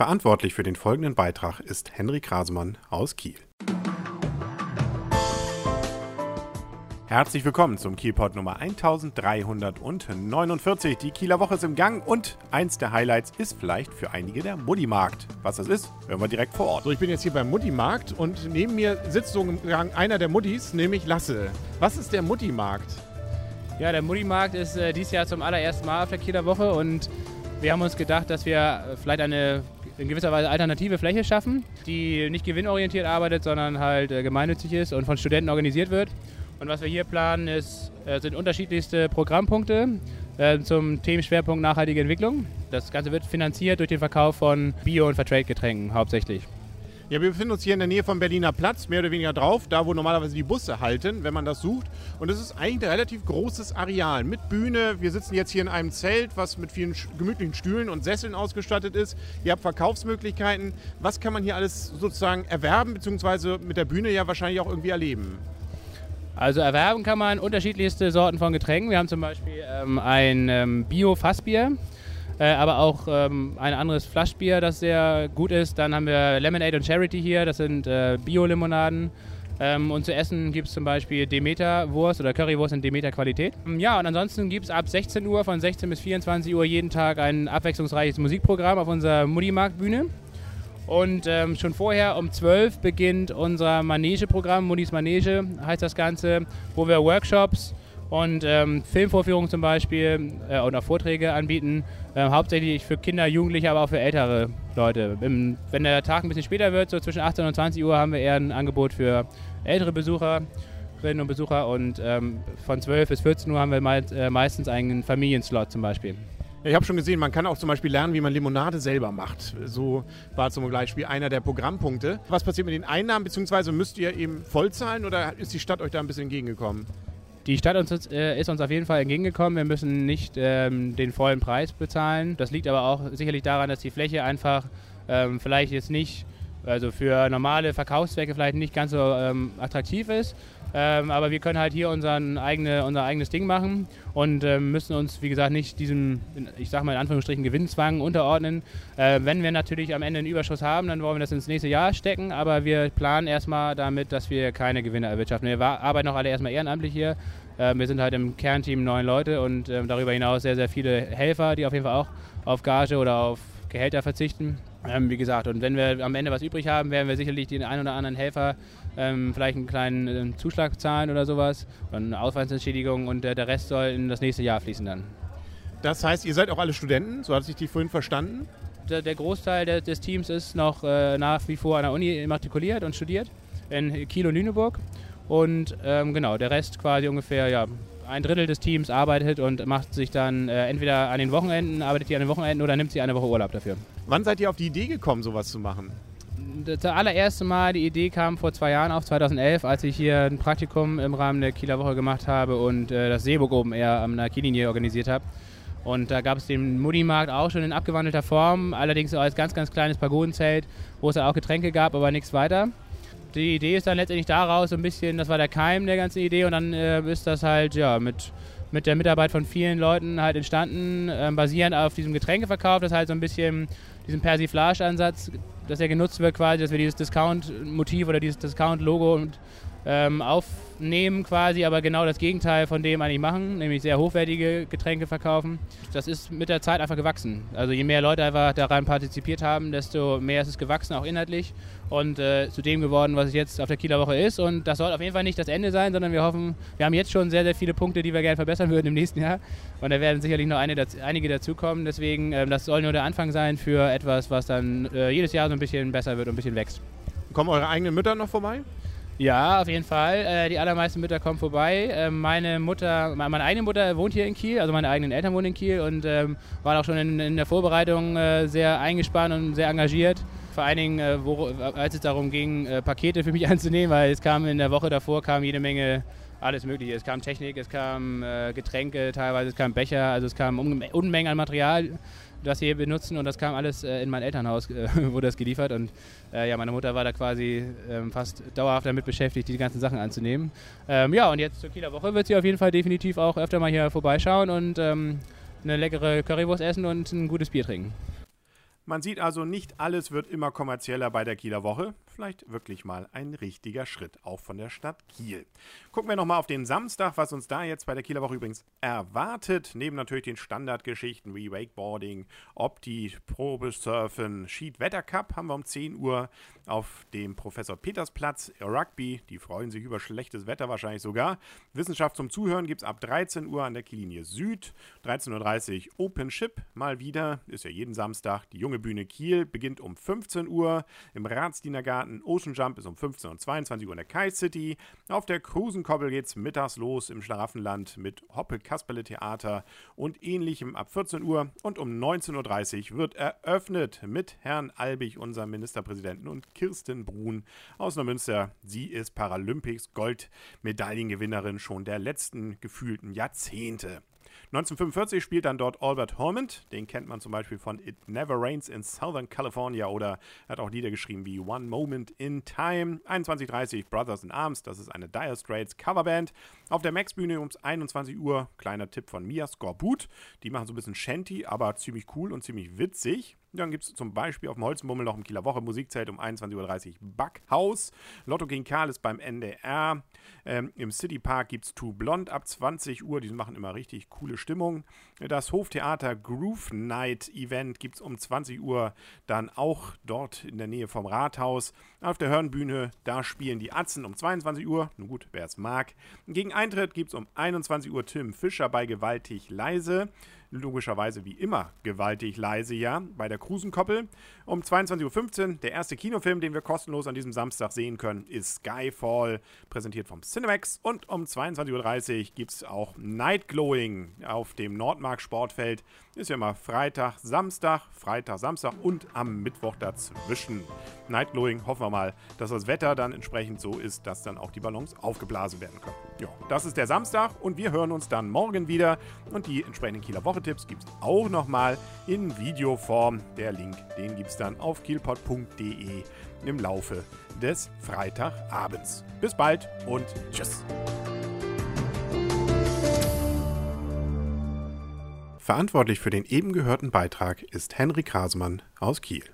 Verantwortlich für den folgenden Beitrag ist Henrik Rasemann aus Kiel. Herzlich willkommen zum Kielpot Nummer 1349. Die Kieler Woche ist im Gang und eins der Highlights ist vielleicht für einige der Muddimarkt. Was das ist, hören wir direkt vor Ort. So, ich bin jetzt hier beim Muddimarkt und neben mir sitzt so einer der Muttis, nämlich Lasse. Was ist der Muddimarkt? Ja, der Muddimarkt ist äh, dieses Jahr zum allerersten Mal auf der Kieler Woche und wir haben uns gedacht, dass wir vielleicht eine in gewisser Weise alternative Fläche schaffen, die nicht gewinnorientiert arbeitet, sondern halt äh, gemeinnützig ist und von Studenten organisiert wird. Und was wir hier planen, ist, äh, sind unterschiedlichste Programmpunkte äh, zum Themenschwerpunkt nachhaltige Entwicklung. Das Ganze wird finanziert durch den Verkauf von Bio- und Fairtrade-Getränken hauptsächlich. Ja, wir befinden uns hier in der Nähe vom Berliner Platz, mehr oder weniger drauf, da wo normalerweise die Busse halten, wenn man das sucht. Und es ist eigentlich ein relativ großes Areal mit Bühne. Wir sitzen jetzt hier in einem Zelt, was mit vielen gemütlichen Stühlen und Sesseln ausgestattet ist. Ihr habt Verkaufsmöglichkeiten. Was kann man hier alles sozusagen erwerben, beziehungsweise mit der Bühne ja wahrscheinlich auch irgendwie erleben? Also erwerben kann man unterschiedlichste Sorten von Getränken. Wir haben zum Beispiel ähm, ein ähm, Bio-Fassbier, äh, aber auch ähm, ein anderes Flaschbier, das sehr gut ist. Dann haben wir Lemonade und Charity hier, das sind äh, Bio-Limonaden. Ähm, und zu essen gibt es zum Beispiel Demeter-Wurst oder Currywurst in Demeter-Qualität. Ja, und ansonsten gibt es ab 16 Uhr, von 16 bis 24 Uhr jeden Tag ein abwechslungsreiches Musikprogramm auf unserer Mutti-Markt-Bühne. Und ähm, schon vorher um 12 beginnt unser Manege-Programm, Munis Manege heißt das Ganze, wo wir Workshops und ähm, Filmvorführungen zum Beispiel äh, oder Vorträge anbieten, äh, hauptsächlich für Kinder, Jugendliche, aber auch für ältere Leute. Im, wenn der Tag ein bisschen später wird, so zwischen 18 und 20 Uhr, haben wir eher ein Angebot für ältere Besucherinnen und Besucher und ähm, von 12 bis 14 Uhr haben wir meist, äh, meistens einen Familienslot zum Beispiel. Ich habe schon gesehen, man kann auch zum Beispiel lernen, wie man Limonade selber macht. So war zum Beispiel einer der Programmpunkte. Was passiert mit den Einnahmen, beziehungsweise müsst ihr eben vollzahlen oder ist die Stadt euch da ein bisschen entgegengekommen? Die Stadt uns, äh, ist uns auf jeden Fall entgegengekommen. Wir müssen nicht ähm, den vollen Preis bezahlen. Das liegt aber auch sicherlich daran, dass die Fläche einfach ähm, vielleicht jetzt nicht, also für normale Verkaufszwecke vielleicht nicht ganz so ähm, attraktiv ist. Ähm, aber wir können halt hier unseren eigene, unser eigenes Ding machen und ähm, müssen uns, wie gesagt, nicht diesem, ich sag mal in Anführungsstrichen, Gewinnzwang unterordnen. Äh, wenn wir natürlich am Ende einen Überschuss haben, dann wollen wir das ins nächste Jahr stecken, aber wir planen erstmal damit, dass wir keine Gewinne erwirtschaften. Wir arbeiten auch alle erstmal ehrenamtlich hier. Äh, wir sind halt im Kernteam neun Leute und äh, darüber hinaus sehr, sehr viele Helfer, die auf jeden Fall auch auf Gage oder auf Gehälter verzichten. Ähm, wie gesagt, und wenn wir am Ende was übrig haben, werden wir sicherlich den einen oder anderen Helfer ähm, vielleicht einen kleinen äh, Zuschlag zahlen oder sowas, eine Ausweisentschädigung und äh, der Rest soll in das nächste Jahr fließen dann. Das heißt, ihr seid auch alle Studenten, so hatte ich die vorhin verstanden? Der, der Großteil der, des Teams ist noch äh, nach wie vor an der Uni immatrikuliert und studiert in Kiel und Lüneburg. Und ähm, genau, der Rest quasi ungefähr, ja, ein Drittel des Teams arbeitet und macht sich dann äh, entweder an den Wochenenden, arbeitet die an den Wochenenden oder nimmt sie eine Woche Urlaub dafür. Wann seid ihr auf die Idee gekommen, sowas zu machen? das allererste Mal, die Idee kam vor zwei Jahren auf, 2011, als ich hier ein Praktikum im Rahmen der Kieler Woche gemacht habe und äh, das Seeburg oben eher am der Kiellinie organisiert habe. Und da gab es den Muddimarkt auch schon in abgewandelter Form, allerdings als ganz, ganz kleines Pagodenzelt, wo es auch Getränke gab, aber nichts weiter. Die Idee ist dann letztendlich daraus so ein bisschen, das war der Keim der ganzen Idee und dann äh, ist das halt ja mit, mit der Mitarbeit von vielen Leuten halt entstanden, äh, basierend auf diesem Getränkeverkauf, das halt so ein bisschen diesen Persiflage-Ansatz dass er genutzt wird quasi, dass wir dieses Discount-Motiv oder dieses Discount-Logo ähm, aufnehmen quasi, aber genau das Gegenteil von dem eigentlich machen, nämlich sehr hochwertige Getränke verkaufen. Das ist mit der Zeit einfach gewachsen. Also je mehr Leute einfach daran partizipiert haben, desto mehr ist es gewachsen, auch inhaltlich und äh, zu dem geworden, was es jetzt auf der Kieler Woche ist. Und das soll auf jeden Fall nicht das Ende sein, sondern wir hoffen, wir haben jetzt schon sehr, sehr viele Punkte, die wir gerne verbessern würden im nächsten Jahr. Und da werden sicherlich noch eine, einige dazukommen. Deswegen, äh, das soll nur der Anfang sein für etwas, was dann äh, jedes Jahr so ein bisschen besser wird und ein bisschen wächst. Kommen eure eigenen Mütter noch vorbei? Ja, auf jeden Fall. Äh, die allermeisten Mütter kommen vorbei. Äh, meine Mutter, meine eigene Mutter wohnt hier in Kiel, also meine eigenen Eltern wohnen in Kiel und ähm, waren auch schon in, in der Vorbereitung äh, sehr eingespannt und sehr engagiert. Vor allen Dingen, äh, wo, als es darum ging, äh, Pakete für mich anzunehmen, weil es kam in der Woche davor kam jede Menge alles Mögliche. Es kam Technik, es kam äh, Getränke, teilweise es kam Becher, also es kam Unmengen an Material das hier benutzen und das kam alles äh, in mein Elternhaus, äh, wurde das geliefert und äh, ja, meine Mutter war da quasi ähm, fast dauerhaft damit beschäftigt, die ganzen Sachen anzunehmen. Ähm, ja, und jetzt zur Kieler Woche wird sie auf jeden Fall definitiv auch öfter mal hier vorbeischauen und ähm, eine leckere Currywurst essen und ein gutes Bier trinken. Man sieht also, nicht alles wird immer kommerzieller bei der Kieler Woche. Vielleicht wirklich mal ein richtiger Schritt, auch von der Stadt Kiel. Gucken wir nochmal auf den Samstag, was uns da jetzt bei der Kieler Woche übrigens erwartet. Neben natürlich den Standardgeschichten wie Wakeboarding, Opti, Probesurfen, Sheet Wetter Cup haben wir um 10 Uhr auf dem Professor Petersplatz. Rugby, die freuen sich über schlechtes Wetter wahrscheinlich sogar. Wissenschaft zum Zuhören gibt es ab 13 Uhr an der Kiellinie Süd. 13.30 Uhr Open Ship mal wieder. Ist ja jeden Samstag die junge Bühne Kiel beginnt um 15 Uhr. Im Ratsdienergarten Ocean Jump ist um 15 und 22 Uhr in der Kai City. Auf der Krusenkoppel geht es mittags los im Schlaraffenland mit Hoppe-Kasperle-Theater und ähnlichem ab 14 Uhr. Und um 19.30 Uhr wird eröffnet mit Herrn Albig, unserem Ministerpräsidenten, und Kirsten Brun aus Neumünster. Sie ist Paralympics Goldmedaillengewinnerin schon der letzten gefühlten Jahrzehnte. 1945 spielt dann dort Albert Hammond. Den kennt man zum Beispiel von It Never Rains in Southern California oder hat auch Lieder geschrieben wie One Moment in Time. 21.30 Brothers in Arms, das ist eine Dire Straits Coverband. Auf der Max-Bühne ums 21 Uhr, kleiner Tipp von mir, Scoreboot. Die machen so ein bisschen Shanty, aber ziemlich cool und ziemlich witzig. Dann gibt es zum Beispiel auf dem Holzenbummel noch im Kieler Woche Musikzelt um 21.30 Uhr Backhaus. Lotto King Karl ist beim NDR. Ähm, Im City Park gibt es Two Blond ab 20 Uhr. Die machen immer richtig coole Stimmung. Das Hoftheater Groove Night Event gibt es um 20 Uhr dann auch dort in der Nähe vom Rathaus. Auf der Hörnbühne, da spielen die Atzen um 22 Uhr. Nun gut, wer es mag. Gegen Eintritt gibt es um 21 Uhr Tim Fischer bei Gewaltig Leise logischerweise wie immer gewaltig leise, ja, bei der Krusenkoppel. Um 22.15 Uhr, der erste Kinofilm, den wir kostenlos an diesem Samstag sehen können, ist Skyfall, präsentiert vom Cinemax. Und um 22.30 Uhr gibt es auch Night Glowing auf dem Nordmark Sportfeld. Ist ja immer Freitag, Samstag, Freitag, Samstag und am Mittwoch dazwischen. Night Glowing, hoffen wir mal, dass das Wetter dann entsprechend so ist, dass dann auch die Ballons aufgeblasen werden können. Ja, das ist der Samstag und wir hören uns dann morgen wieder. Und die entsprechenden Kieler Woche-Tipps gibt es auch nochmal in Videoform. Der Link, den gibt es dann auf kielpot.de im Laufe des Freitagabends. Bis bald und tschüss. Verantwortlich für den eben gehörten Beitrag ist Henrik Hasemann aus Kiel.